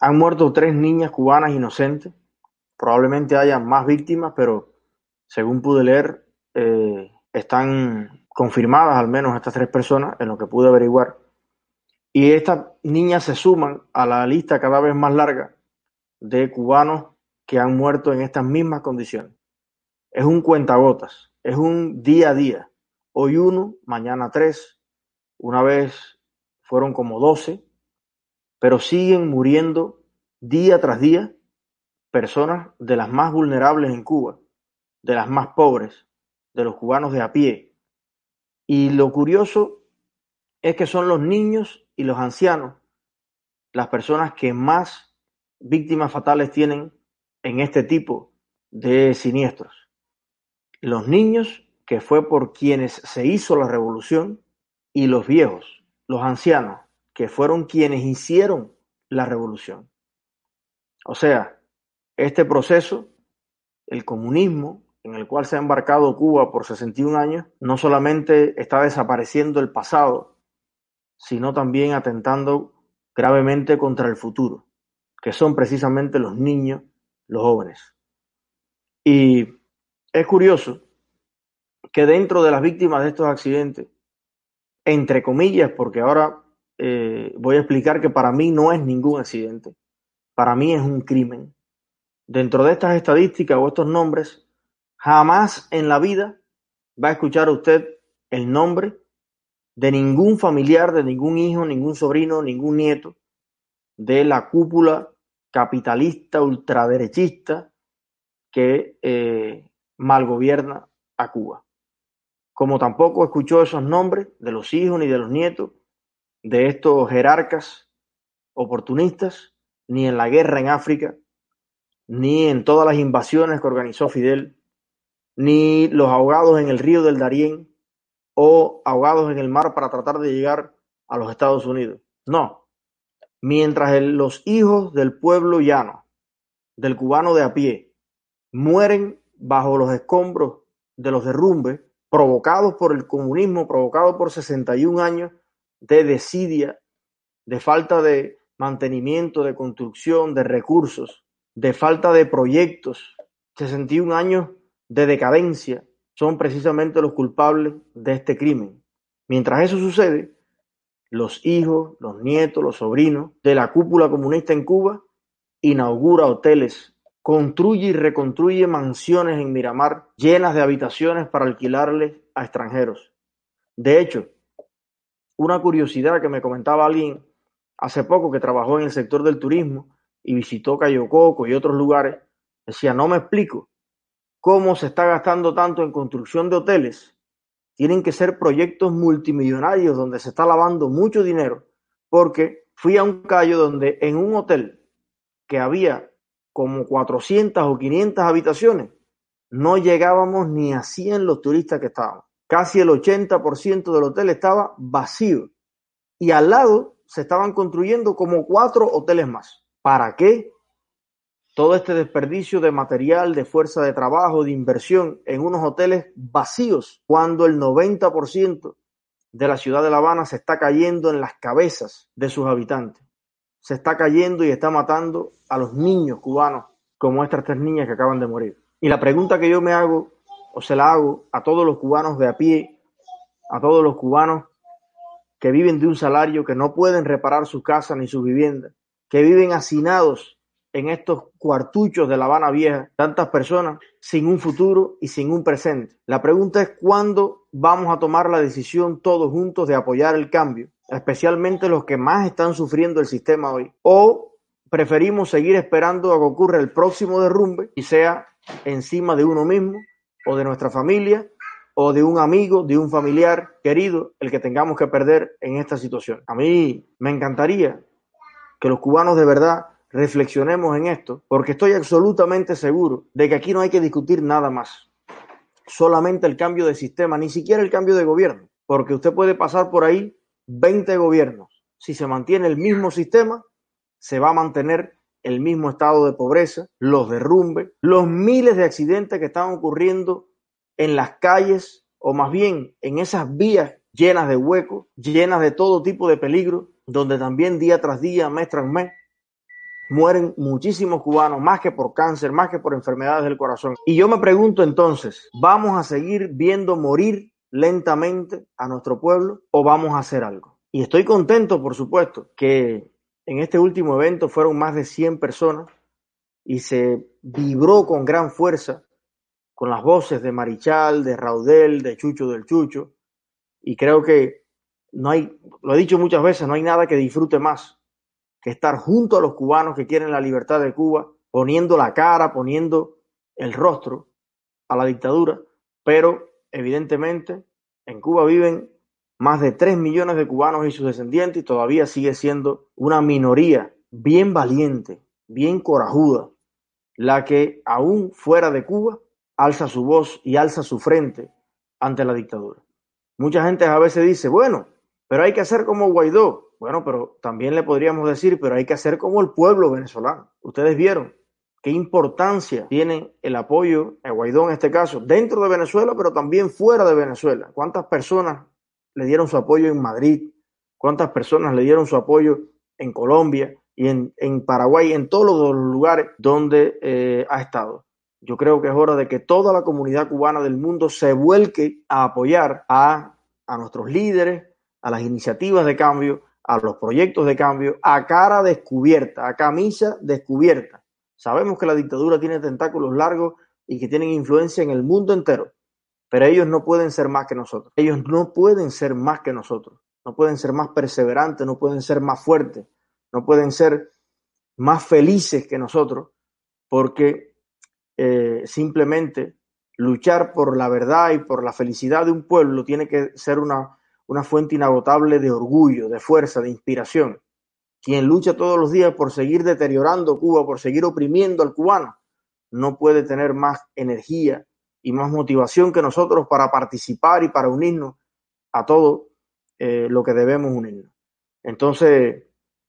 Han muerto tres niñas cubanas inocentes. Probablemente haya más víctimas, pero según pude leer, eh, están confirmadas al menos estas tres personas en lo que pude averiguar. Y estas niñas se suman a la lista cada vez más larga de cubanos que han muerto en estas mismas condiciones. Es un cuentagotas, es un día a día. Hoy uno, mañana tres, una vez fueron como doce, pero siguen muriendo día tras día personas de las más vulnerables en Cuba, de las más pobres, de los cubanos de a pie. Y lo curioso es que son los niños y los ancianos las personas que más víctimas fatales tienen en este tipo de siniestros. Los niños, que fue por quienes se hizo la revolución, y los viejos, los ancianos, que fueron quienes hicieron la revolución. O sea, este proceso, el comunismo, en el cual se ha embarcado Cuba por 61 años, no solamente está desapareciendo el pasado, sino también atentando gravemente contra el futuro, que son precisamente los niños, los jóvenes. Y es curioso que dentro de las víctimas de estos accidentes, entre comillas, porque ahora eh, voy a explicar que para mí no es ningún accidente, para mí es un crimen. Dentro de estas estadísticas o estos nombres, jamás en la vida va a escuchar usted el nombre de ningún familiar, de ningún hijo, ningún sobrino, ningún nieto de la cúpula capitalista ultraderechista que eh, malgobierna a Cuba. Como tampoco escuchó esos nombres de los hijos ni de los nietos de estos jerarcas oportunistas, ni en la guerra en África, ni en todas las invasiones que organizó Fidel, ni los ahogados en el río del Darién o ahogados en el mar para tratar de llegar a los Estados Unidos. No. Mientras los hijos del pueblo llano, del cubano de a pie, mueren bajo los escombros de los derrumbes provocados por el comunismo, provocados por 61 años de desidia, de falta de mantenimiento, de construcción, de recursos, de falta de proyectos, 61 años de decadencia, son precisamente los culpables de este crimen. Mientras eso sucede, los hijos, los nietos, los sobrinos de la cúpula comunista en Cuba inaugura hoteles, construye y reconstruye mansiones en Miramar llenas de habitaciones para alquilarles a extranjeros. De hecho, una curiosidad que me comentaba alguien hace poco que trabajó en el sector del turismo y visitó Cayo Coco y otros lugares, decía, no me explico cómo se está gastando tanto en construcción de hoteles, tienen que ser proyectos multimillonarios donde se está lavando mucho dinero, porque fui a un callo donde en un hotel que había como 400 o 500 habitaciones, no llegábamos ni a 100 los turistas que estábamos. Casi el 80% del hotel estaba vacío. Y al lado se estaban construyendo como cuatro hoteles más. ¿Para qué? todo este desperdicio de material, de fuerza de trabajo, de inversión en unos hoteles vacíos, cuando el 90% de la ciudad de La Habana se está cayendo en las cabezas de sus habitantes. Se está cayendo y está matando a los niños cubanos, como estas tres niñas que acaban de morir. Y la pregunta que yo me hago, o se la hago a todos los cubanos de a pie, a todos los cubanos que viven de un salario, que no pueden reparar su casa ni su vivienda, que viven hacinados en estos cuartuchos de La Habana Vieja, tantas personas sin un futuro y sin un presente. La pregunta es cuándo vamos a tomar la decisión todos juntos de apoyar el cambio, especialmente los que más están sufriendo el sistema hoy. O preferimos seguir esperando a que ocurra el próximo derrumbe y sea encima de uno mismo o de nuestra familia o de un amigo, de un familiar querido, el que tengamos que perder en esta situación. A mí me encantaría que los cubanos de verdad reflexionemos en esto, porque estoy absolutamente seguro de que aquí no hay que discutir nada más. Solamente el cambio de sistema, ni siquiera el cambio de gobierno, porque usted puede pasar por ahí 20 gobiernos. Si se mantiene el mismo sistema, se va a mantener el mismo estado de pobreza, los derrumbes, los miles de accidentes que están ocurriendo en las calles o más bien en esas vías llenas de huecos, llenas de todo tipo de peligro, donde también día tras día, mes tras mes, mueren muchísimos cubanos, más que por cáncer, más que por enfermedades del corazón. Y yo me pregunto entonces, ¿vamos a seguir viendo morir lentamente a nuestro pueblo o vamos a hacer algo? Y estoy contento, por supuesto, que en este último evento fueron más de 100 personas y se vibró con gran fuerza con las voces de Marichal, de Raudel, de Chucho del Chucho. Y creo que no hay, lo he dicho muchas veces, no hay nada que disfrute más que estar junto a los cubanos que quieren la libertad de Cuba, poniendo la cara, poniendo el rostro a la dictadura. Pero evidentemente en Cuba viven más de 3 millones de cubanos y sus descendientes y todavía sigue siendo una minoría bien valiente, bien corajuda, la que aún fuera de Cuba alza su voz y alza su frente ante la dictadura. Mucha gente a veces dice, bueno, pero hay que hacer como Guaidó. Bueno, pero también le podríamos decir, pero hay que hacer como el pueblo venezolano. Ustedes vieron qué importancia tiene el apoyo a Guaidó en este caso, dentro de Venezuela, pero también fuera de Venezuela. ¿Cuántas personas le dieron su apoyo en Madrid? ¿Cuántas personas le dieron su apoyo en Colombia y en, en Paraguay, en todos los lugares donde eh, ha estado? Yo creo que es hora de que toda la comunidad cubana del mundo se vuelque a apoyar a, a nuestros líderes, a las iniciativas de cambio, a los proyectos de cambio, a cara descubierta, a camisa descubierta. Sabemos que la dictadura tiene tentáculos largos y que tienen influencia en el mundo entero, pero ellos no pueden ser más que nosotros. Ellos no pueden ser más que nosotros. No pueden ser más perseverantes, no pueden ser más fuertes, no pueden ser más felices que nosotros, porque eh, simplemente luchar por la verdad y por la felicidad de un pueblo tiene que ser una, una fuente inagotable de orgullo, de fuerza, de inspiración. Quien lucha todos los días por seguir deteriorando Cuba, por seguir oprimiendo al cubano, no puede tener más energía y más motivación que nosotros para participar y para unirnos a todo eh, lo que debemos unirnos. Entonces,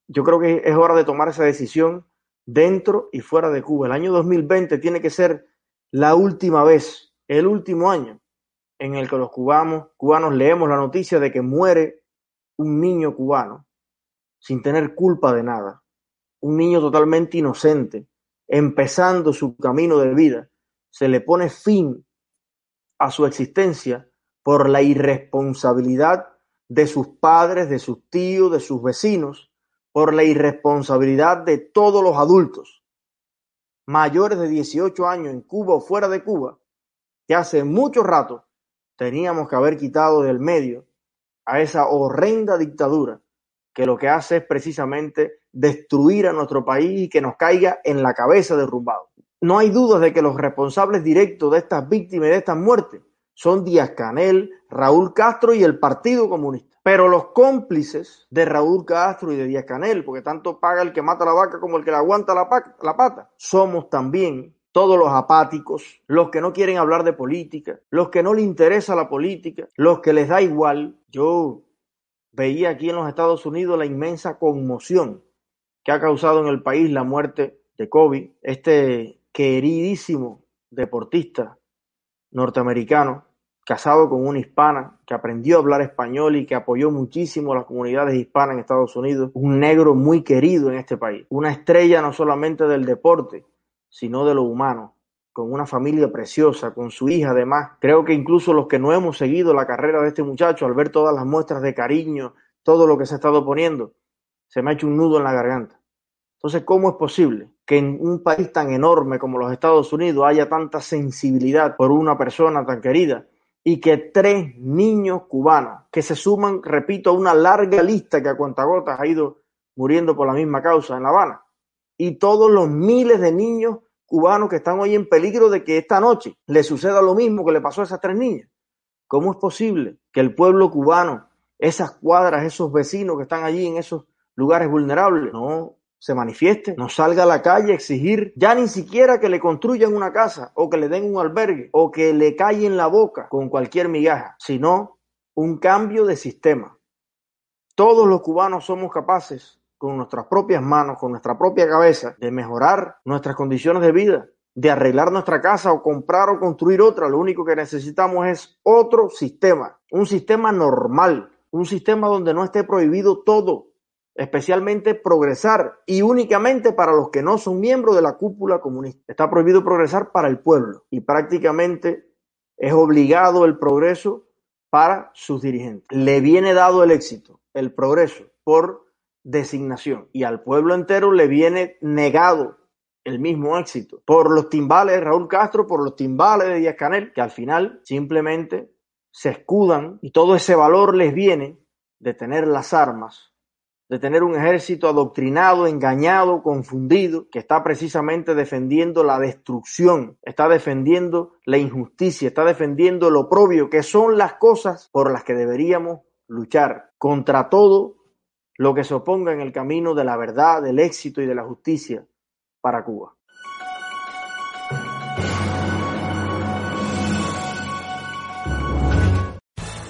yo creo que es hora de tomar esa decisión dentro y fuera de Cuba. El año 2020 tiene que ser la última vez, el último año en el que los cubanos, cubanos leemos la noticia de que muere un niño cubano sin tener culpa de nada, un niño totalmente inocente, empezando su camino de vida, se le pone fin a su existencia por la irresponsabilidad de sus padres, de sus tíos, de sus vecinos, por la irresponsabilidad de todos los adultos mayores de 18 años en Cuba o fuera de Cuba, que hace mucho rato teníamos que haber quitado del medio a esa horrenda dictadura que lo que hace es precisamente destruir a nuestro país y que nos caiga en la cabeza derrumbado. No hay dudas de que los responsables directos de estas víctimas y de estas muertes son Díaz Canel, Raúl Castro y el Partido Comunista. Pero los cómplices de Raúl Castro y de Díaz Canel, porque tanto paga el que mata la vaca como el que le aguanta la, la pata, somos también todos los apáticos, los que no quieren hablar de política, los que no les interesa la política, los que les da igual. Yo veía aquí en los Estados Unidos la inmensa conmoción que ha causado en el país la muerte de Kobe, este queridísimo deportista norteamericano casado con una hispana que aprendió a hablar español y que apoyó muchísimo a las comunidades hispanas en Estados Unidos, un negro muy querido en este país, una estrella no solamente del deporte, sino de lo humano, con una familia preciosa, con su hija además. Creo que incluso los que no hemos seguido la carrera de este muchacho, al ver todas las muestras de cariño, todo lo que se ha estado poniendo, se me ha hecho un nudo en la garganta. Entonces, ¿cómo es posible que en un país tan enorme como los Estados Unidos haya tanta sensibilidad por una persona tan querida y que tres niños cubanos que se suman, repito, a una larga lista que a cuentagotas ha ido muriendo por la misma causa en La Habana, y todos los miles de niños cubanos que están hoy en peligro de que esta noche le suceda lo mismo que le pasó a esas tres niñas. ¿Cómo es posible que el pueblo cubano, esas cuadras, esos vecinos que están allí en esos lugares vulnerables, no se manifieste, no salga a la calle a exigir ya ni siquiera que le construyan una casa o que le den un albergue o que le callen la boca con cualquier migaja, sino un cambio de sistema. Todos los cubanos somos capaces, con nuestras propias manos, con nuestra propia cabeza, de mejorar nuestras condiciones de vida, de arreglar nuestra casa o comprar o construir otra. Lo único que necesitamos es otro sistema, un sistema normal, un sistema donde no esté prohibido todo, especialmente progresar y únicamente para los que no son miembros de la cúpula comunista. Está prohibido progresar para el pueblo y prácticamente es obligado el progreso para sus dirigentes. Le viene dado el éxito, el progreso, por designación y al pueblo entero le viene negado el mismo éxito por los timbales de Raúl Castro, por los timbales de Díaz Canel, que al final simplemente se escudan y todo ese valor les viene de tener las armas de tener un ejército adoctrinado, engañado, confundido, que está precisamente defendiendo la destrucción, está defendiendo la injusticia, está defendiendo lo propio, que son las cosas por las que deberíamos luchar contra todo lo que se oponga en el camino de la verdad, del éxito y de la justicia para Cuba.